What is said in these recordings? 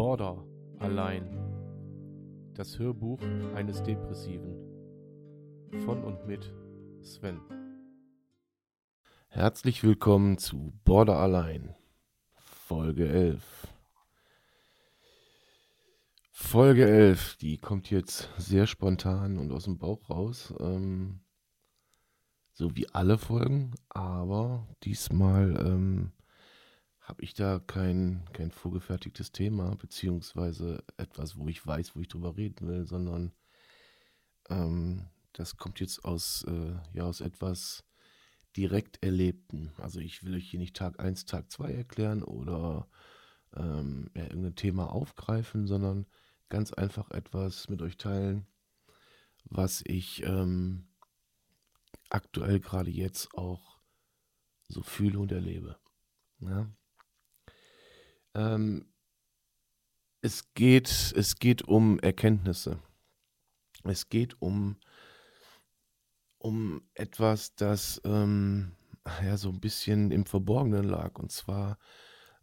Border allein. Das Hörbuch eines Depressiven. Von und mit Sven. Herzlich willkommen zu Border allein. Folge 11. Folge 11, die kommt jetzt sehr spontan und aus dem Bauch raus. Ähm, so wie alle Folgen, aber diesmal ähm, habe ich da kein, kein vorgefertigtes Thema, beziehungsweise etwas, wo ich weiß, wo ich drüber reden will, sondern ähm, das kommt jetzt aus, äh, ja, aus etwas direkt Erlebten. Also ich will euch hier nicht Tag 1, Tag 2 erklären oder ähm, ja, irgendein Thema aufgreifen, sondern ganz einfach etwas mit euch teilen, was ich ähm, aktuell gerade jetzt auch so fühle und erlebe. Ja? Ähm, es geht, es geht um Erkenntnisse. Es geht um, um etwas, das ähm, ja so ein bisschen im Verborgenen lag. Und zwar,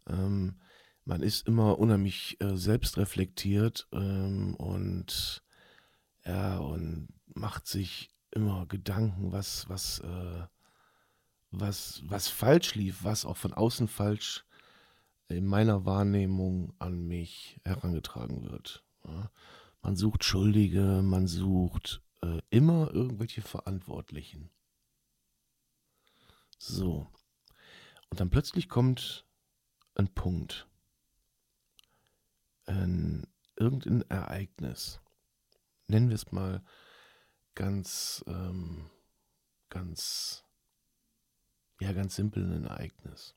ähm, man ist immer unheimlich äh, selbstreflektiert ähm, und ja, und macht sich immer Gedanken, was, was, äh, was, was falsch lief, was auch von außen falsch in meiner Wahrnehmung an mich herangetragen wird. Ja. Man sucht Schuldige, man sucht äh, immer irgendwelche Verantwortlichen. So. Und dann plötzlich kommt ein Punkt. Ein, irgendein Ereignis. Nennen wir es mal ganz, ähm, ganz, ja, ganz simpel ein Ereignis.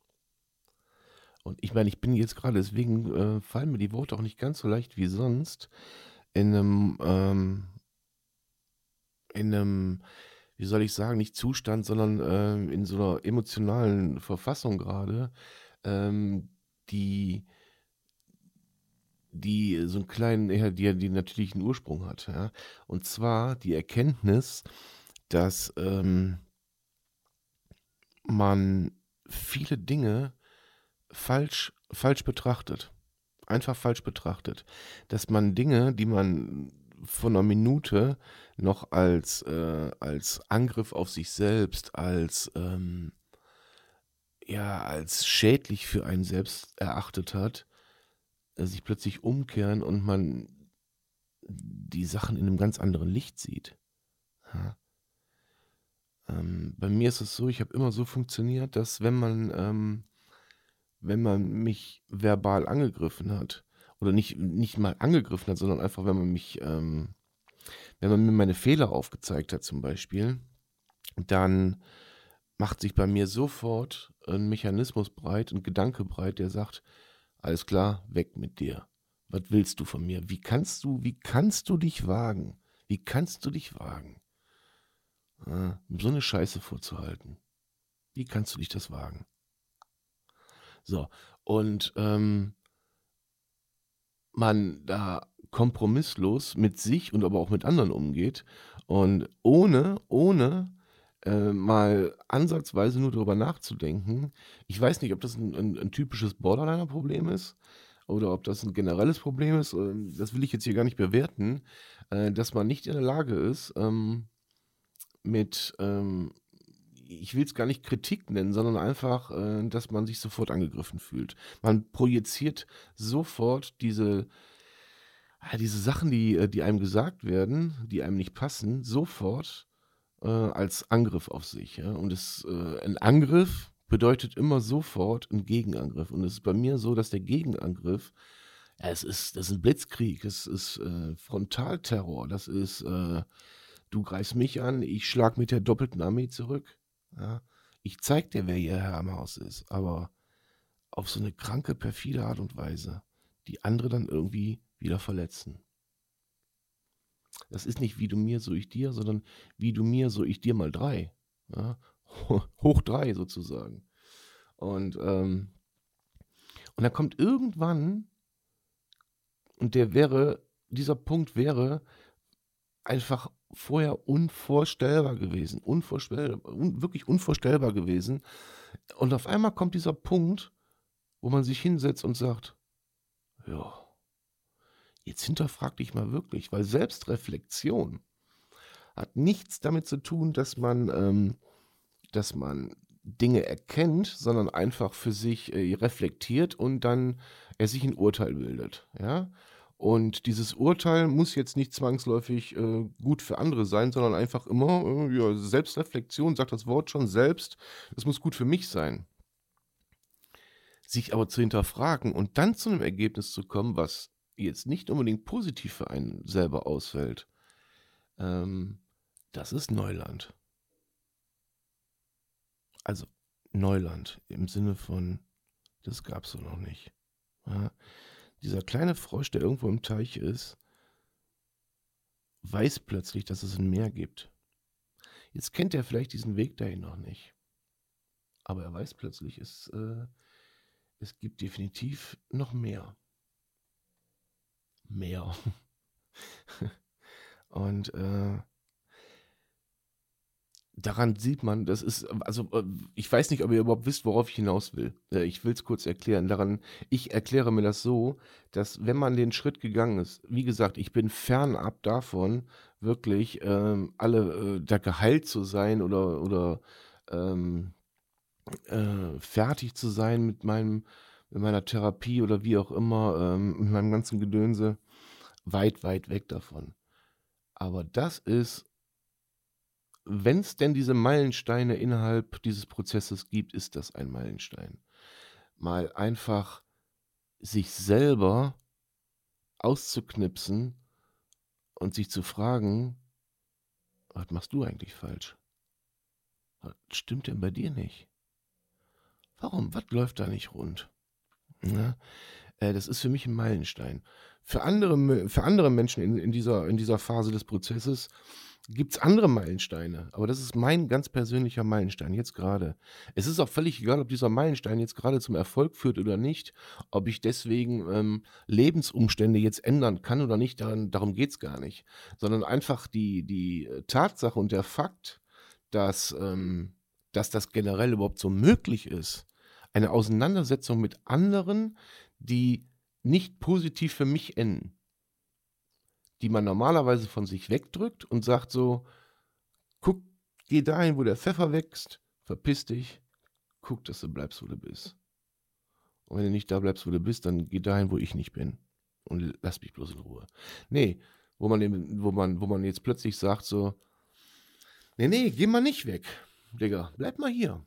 Und ich meine, ich bin jetzt gerade, deswegen äh, fallen mir die Worte auch nicht ganz so leicht wie sonst, in einem, ähm, in einem, wie soll ich sagen, nicht Zustand, sondern äh, in so einer emotionalen Verfassung gerade, ähm, die, die so einen kleinen, ja, die, die natürlichen Ursprung hat. Ja? Und zwar die Erkenntnis, dass ähm, man viele Dinge falsch, falsch betrachtet. Einfach falsch betrachtet. Dass man Dinge, die man von einer Minute noch als, äh, als Angriff auf sich selbst, als, ähm, ja, als schädlich für einen selbst erachtet hat, äh, sich plötzlich umkehren und man die Sachen in einem ganz anderen Licht sieht. Ja. Ähm, bei mir ist es so, ich habe immer so funktioniert, dass wenn man ähm, wenn man mich verbal angegriffen hat, oder nicht, nicht mal angegriffen hat, sondern einfach, wenn man mich, ähm, wenn man mir meine Fehler aufgezeigt hat zum Beispiel, dann macht sich bei mir sofort ein Mechanismus breit, ein Gedanke breit, der sagt, alles klar, weg mit dir. Was willst du von mir? Wie kannst du, wie kannst du dich wagen? Wie kannst du dich wagen? Ah, so eine Scheiße vorzuhalten. Wie kannst du dich das wagen? So, und ähm, man da kompromisslos mit sich und aber auch mit anderen umgeht und ohne, ohne äh, mal ansatzweise nur darüber nachzudenken. Ich weiß nicht, ob das ein, ein, ein typisches Borderliner-Problem ist oder ob das ein generelles Problem ist. Ähm, das will ich jetzt hier gar nicht bewerten, äh, dass man nicht in der Lage ist, ähm, mit ähm, ich will es gar nicht Kritik nennen, sondern einfach, äh, dass man sich sofort angegriffen fühlt. Man projiziert sofort diese, äh, diese Sachen, die, äh, die einem gesagt werden, die einem nicht passen, sofort äh, als Angriff auf sich. Ja? Und es, äh, ein Angriff bedeutet immer sofort ein Gegenangriff. Und es ist bei mir so, dass der Gegenangriff, ja, es ist, das ist ein Blitzkrieg, es ist äh, Frontalterror, das ist du greifst mich an, ich schlag mit der doppelten Armee zurück. Ja, ich zeig dir, wer hier Herr am Haus ist, aber auf so eine kranke, perfide Art und Weise, die andere dann irgendwie wieder verletzen. Das ist nicht wie du mir, so ich dir, sondern wie du mir, so ich dir mal drei. Ja? Hoch drei sozusagen. Und, ähm, und dann kommt irgendwann, und der wäre, dieser Punkt wäre einfach vorher unvorstellbar gewesen. Unvorstellbar, un, wirklich unvorstellbar gewesen. Und auf einmal kommt dieser Punkt, wo man sich hinsetzt und sagt, ja, Jetzt hinterfrag dich mal wirklich, weil Selbstreflexion hat nichts damit zu tun, dass man, ähm, dass man Dinge erkennt, sondern einfach für sich äh, reflektiert und dann er sich ein Urteil bildet. Ja? Und dieses Urteil muss jetzt nicht zwangsläufig äh, gut für andere sein, sondern einfach immer, äh, ja, Selbstreflexion, sagt das Wort schon selbst, es muss gut für mich sein. Sich aber zu hinterfragen und dann zu einem Ergebnis zu kommen, was jetzt nicht unbedingt positiv für einen selber ausfällt, ähm, das ist Neuland. Also Neuland im Sinne von, das gab es so noch nicht. Ja, dieser kleine Frosch, der irgendwo im Teich ist, weiß plötzlich, dass es ein Meer gibt. Jetzt kennt er vielleicht diesen Weg dahin noch nicht. Aber er weiß plötzlich, es, äh, es gibt definitiv noch mehr. Mehr. Und äh, daran sieht man, das ist, also äh, ich weiß nicht, ob ihr überhaupt wisst, worauf ich hinaus will. Äh, ich will es kurz erklären. Daran, ich erkläre mir das so, dass wenn man den Schritt gegangen ist, wie gesagt, ich bin fernab davon, wirklich ähm, alle äh, da geheilt zu sein oder, oder ähm, äh, fertig zu sein mit meinem, mit meiner Therapie oder wie auch immer, ähm, mit meinem ganzen Gedönse, weit, weit weg davon. Aber das ist wenn es denn diese Meilensteine innerhalb dieses Prozesses gibt, ist das ein Meilenstein. Mal einfach sich selber auszuknipsen und sich zu fragen, was machst du eigentlich falsch? Was stimmt denn bei dir nicht? Warum? Was läuft da nicht rund? Ja, äh, das ist für mich ein Meilenstein. Für andere, für andere Menschen in, in, dieser, in dieser Phase des Prozesses gibt es andere Meilensteine, aber das ist mein ganz persönlicher Meilenstein jetzt gerade. Es ist auch völlig egal, ob dieser Meilenstein jetzt gerade zum Erfolg führt oder nicht, ob ich deswegen ähm, Lebensumstände jetzt ändern kann oder nicht, daran, darum geht es gar nicht, sondern einfach die, die Tatsache und der Fakt, dass, ähm, dass das generell überhaupt so möglich ist, eine Auseinandersetzung mit anderen, die nicht positiv für mich enden die man normalerweise von sich wegdrückt und sagt so, guck, geh dahin, wo der Pfeffer wächst, verpiss dich, guck, dass du bleibst, wo du bist. Und wenn du nicht da bleibst, wo du bist, dann geh dahin, wo ich nicht bin. Und lass mich bloß in Ruhe. Nee, wo man, wo man, wo man jetzt plötzlich sagt so, nee, nee, geh mal nicht weg, Digga, bleib mal hier.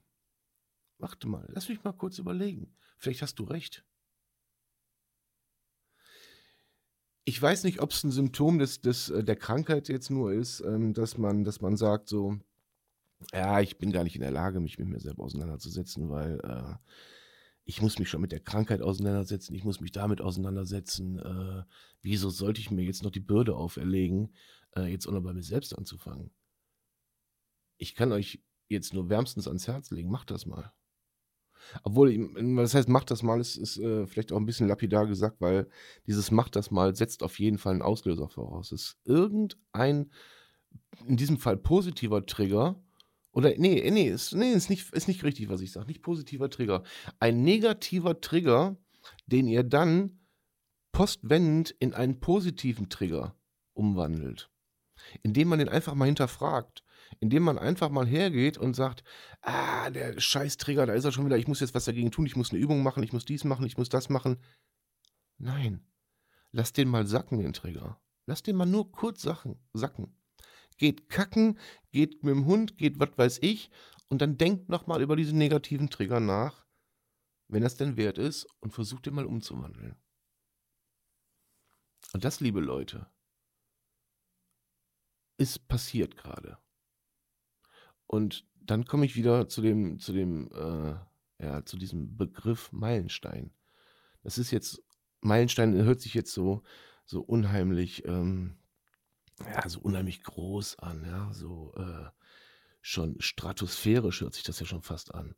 Warte mal, lass mich mal kurz überlegen. Vielleicht hast du recht. Ich weiß nicht, ob es ein Symptom des, des, äh, der Krankheit jetzt nur ist, ähm, dass, man, dass man sagt so, ja, ich bin gar nicht in der Lage, mich mit mir selber auseinanderzusetzen, weil äh, ich muss mich schon mit der Krankheit auseinandersetzen, ich muss mich damit auseinandersetzen. Äh, wieso sollte ich mir jetzt noch die Bürde auferlegen, äh, jetzt auch noch bei mir selbst anzufangen? Ich kann euch jetzt nur wärmstens ans Herz legen, macht das mal. Obwohl, das heißt, macht das mal, ist, ist äh, vielleicht auch ein bisschen lapidar gesagt, weil dieses macht das mal setzt auf jeden Fall einen Auslöser voraus. Es ist irgendein, in diesem Fall positiver Trigger, oder nee, nee, ist, nee, ist, nicht, ist nicht richtig, was ich sage. Nicht positiver Trigger. Ein negativer Trigger, den ihr dann postwendend in einen positiven Trigger umwandelt. Indem man den einfach mal hinterfragt indem man einfach mal hergeht und sagt, ah, der Scheißtrigger, da ist er schon wieder, ich muss jetzt was dagegen tun, ich muss eine Übung machen, ich muss dies machen, ich muss das machen. Nein, lass den mal sacken, den Trigger. Lass den mal nur kurz sacken. sacken. Geht kacken, geht mit dem Hund, geht was weiß ich und dann denkt nochmal über diesen negativen Trigger nach, wenn das denn wert ist und versucht den mal umzuwandeln. Und das, liebe Leute, ist passiert gerade. Und dann komme ich wieder zu dem, zu dem, äh, ja, zu diesem Begriff Meilenstein. Das ist jetzt, Meilenstein hört sich jetzt so, so unheimlich, ähm, ja, so unheimlich groß an, ja, so äh, schon stratosphärisch hört sich das ja schon fast an.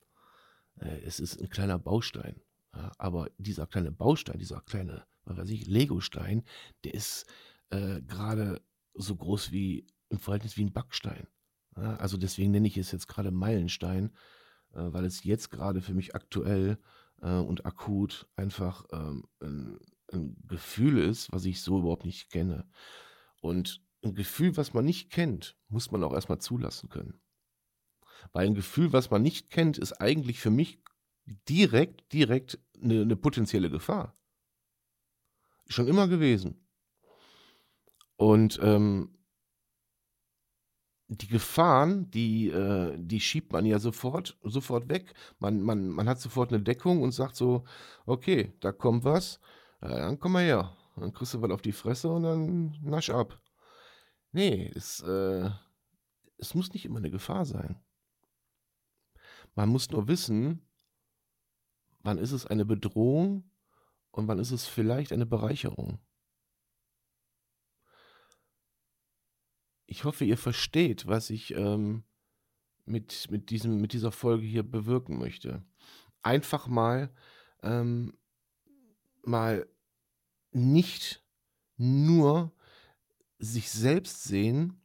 Äh, es ist ein kleiner Baustein. Ja, aber dieser kleine Baustein, dieser kleine, was weiß ich, Legostein, der ist äh, gerade so groß wie im Verhältnis wie ein Backstein. Also deswegen nenne ich es jetzt gerade Meilenstein, äh, weil es jetzt gerade für mich aktuell äh, und akut einfach ähm, ein, ein Gefühl ist, was ich so überhaupt nicht kenne. Und ein Gefühl, was man nicht kennt, muss man auch erstmal zulassen können. Weil ein Gefühl, was man nicht kennt, ist eigentlich für mich direkt, direkt eine, eine potenzielle Gefahr. Schon immer gewesen. Und ähm, die Gefahren, die, äh, die schiebt man ja sofort, sofort weg. Man, man, man hat sofort eine Deckung und sagt so, okay, da kommt was, dann komm mal her. Dann kriegst du was auf die Fresse und dann nasch ab. Nee, es, äh, es muss nicht immer eine Gefahr sein. Man muss nur wissen, wann ist es eine Bedrohung und wann ist es vielleicht eine Bereicherung. Ich hoffe, ihr versteht, was ich ähm, mit, mit, diesem, mit dieser Folge hier bewirken möchte. Einfach mal, ähm, mal nicht nur sich selbst sehen,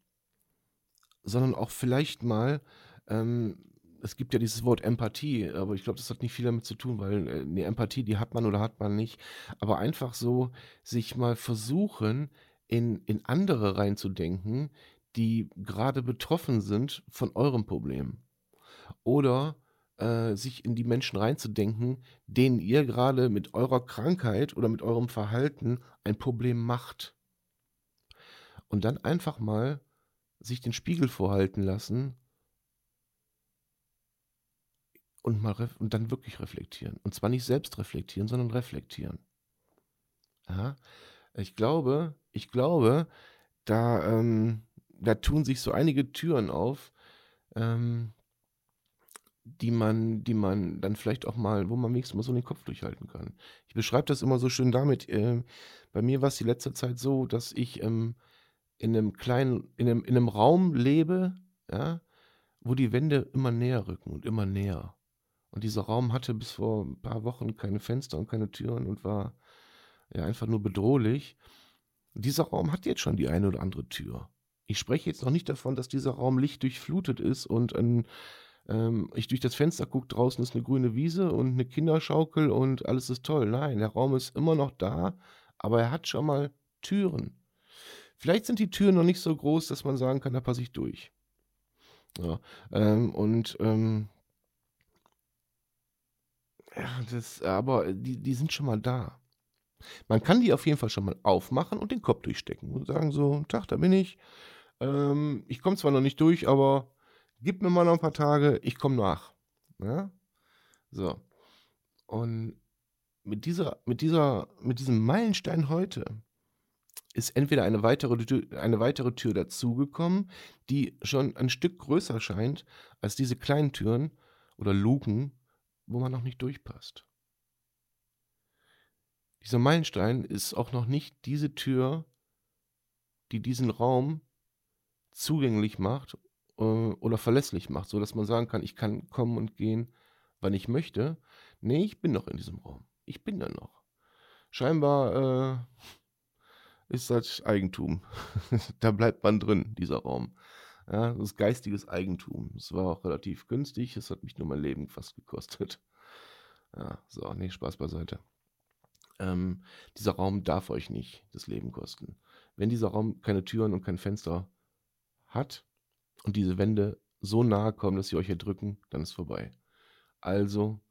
sondern auch vielleicht mal, ähm, es gibt ja dieses Wort Empathie, aber ich glaube, das hat nicht viel damit zu tun, weil äh, eine Empathie, die hat man oder hat man nicht. Aber einfach so sich mal versuchen, in, in andere reinzudenken, die gerade betroffen sind von eurem Problem. Oder äh, sich in die Menschen reinzudenken, denen ihr gerade mit eurer Krankheit oder mit eurem Verhalten ein Problem macht. Und dann einfach mal sich den Spiegel vorhalten lassen und, mal und dann wirklich reflektieren. Und zwar nicht selbst reflektieren, sondern reflektieren. Ja, ich glaube, ich glaube, da, ähm, da tun sich so einige Türen auf, ähm, die man, die man dann vielleicht auch mal, wo man wenigstens mal so den Kopf durchhalten kann. Ich beschreibe das immer so schön damit. Äh, bei mir war es die letzte Zeit so, dass ich ähm, in einem kleinen, in einem, in einem Raum lebe, ja, wo die Wände immer näher rücken und immer näher. Und dieser Raum hatte bis vor ein paar Wochen keine Fenster und keine Türen und war ja einfach nur bedrohlich. Dieser Raum hat jetzt schon die eine oder andere Tür. Ich spreche jetzt noch nicht davon, dass dieser Raum lichtdurchflutet ist und ein, ähm, ich durch das Fenster gucke, draußen ist eine grüne Wiese und eine Kinderschaukel und alles ist toll. Nein, der Raum ist immer noch da, aber er hat schon mal Türen. Vielleicht sind die Türen noch nicht so groß, dass man sagen kann, da passe ich durch. Ja, ähm, und ähm, ja, das, aber die, die sind schon mal da. Man kann die auf jeden Fall schon mal aufmachen und den Kopf durchstecken und sagen so, Tag, da bin ich. Ähm, ich komme zwar noch nicht durch, aber gib mir mal noch ein paar Tage, ich komme nach. Ja? So. Und mit dieser, mit dieser, mit diesem Meilenstein heute ist entweder eine weitere, eine weitere Tür dazugekommen, die schon ein Stück größer scheint als diese kleinen Türen oder Luken, wo man noch nicht durchpasst. Dieser Meilenstein ist auch noch nicht diese Tür, die diesen Raum zugänglich macht äh, oder verlässlich macht, so dass man sagen kann, ich kann kommen und gehen, wann ich möchte. Nee, ich bin noch in diesem Raum. Ich bin da noch. Scheinbar äh, ist das Eigentum. da bleibt man drin, dieser Raum. Ja, das ist geistiges Eigentum. Es war auch relativ günstig. Es hat mich nur mein Leben fast gekostet. Ja, so, nee, Spaß beiseite. Ähm, dieser Raum darf euch nicht das Leben kosten. Wenn dieser Raum keine Türen und kein Fenster hat und diese Wände so nahe kommen, dass sie euch erdrücken, dann ist vorbei. Also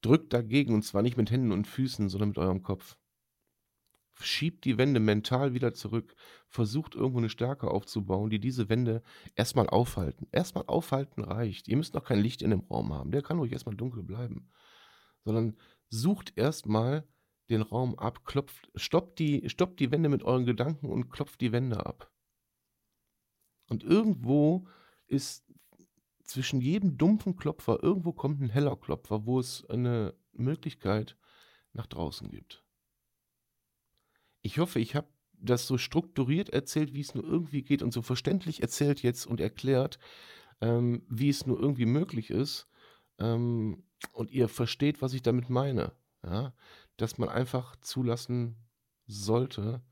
drückt dagegen und zwar nicht mit Händen und Füßen, sondern mit eurem Kopf. Schiebt die Wände mental wieder zurück. Versucht irgendwo eine Stärke aufzubauen, die diese Wände erstmal aufhalten. Erstmal aufhalten reicht. Ihr müsst noch kein Licht in dem Raum haben. Der kann ruhig erstmal dunkel bleiben. Sondern sucht erstmal den Raum ab, klopft, stoppt die, stoppt die Wände mit euren Gedanken und klopft die Wände ab. Und irgendwo ist zwischen jedem dumpfen Klopfer, irgendwo kommt ein heller Klopfer, wo es eine Möglichkeit nach draußen gibt. Ich hoffe, ich habe das so strukturiert erzählt, wie es nur irgendwie geht und so verständlich erzählt jetzt und erklärt, ähm, wie es nur irgendwie möglich ist. Ähm, und ihr versteht, was ich damit meine. Ja? Dass man einfach zulassen sollte,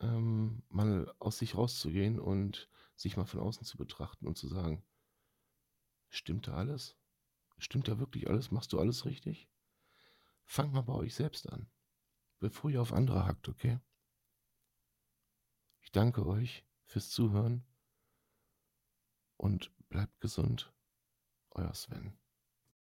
ähm, mal aus sich rauszugehen und sich mal von außen zu betrachten und zu sagen, stimmt da alles? Stimmt da wirklich alles? Machst du alles richtig? Fangt mal bei euch selbst an. bevor ihr auf andere hackt, okay? Ich danke euch fürs Zuhören und bleibt gesund. Euer Sven.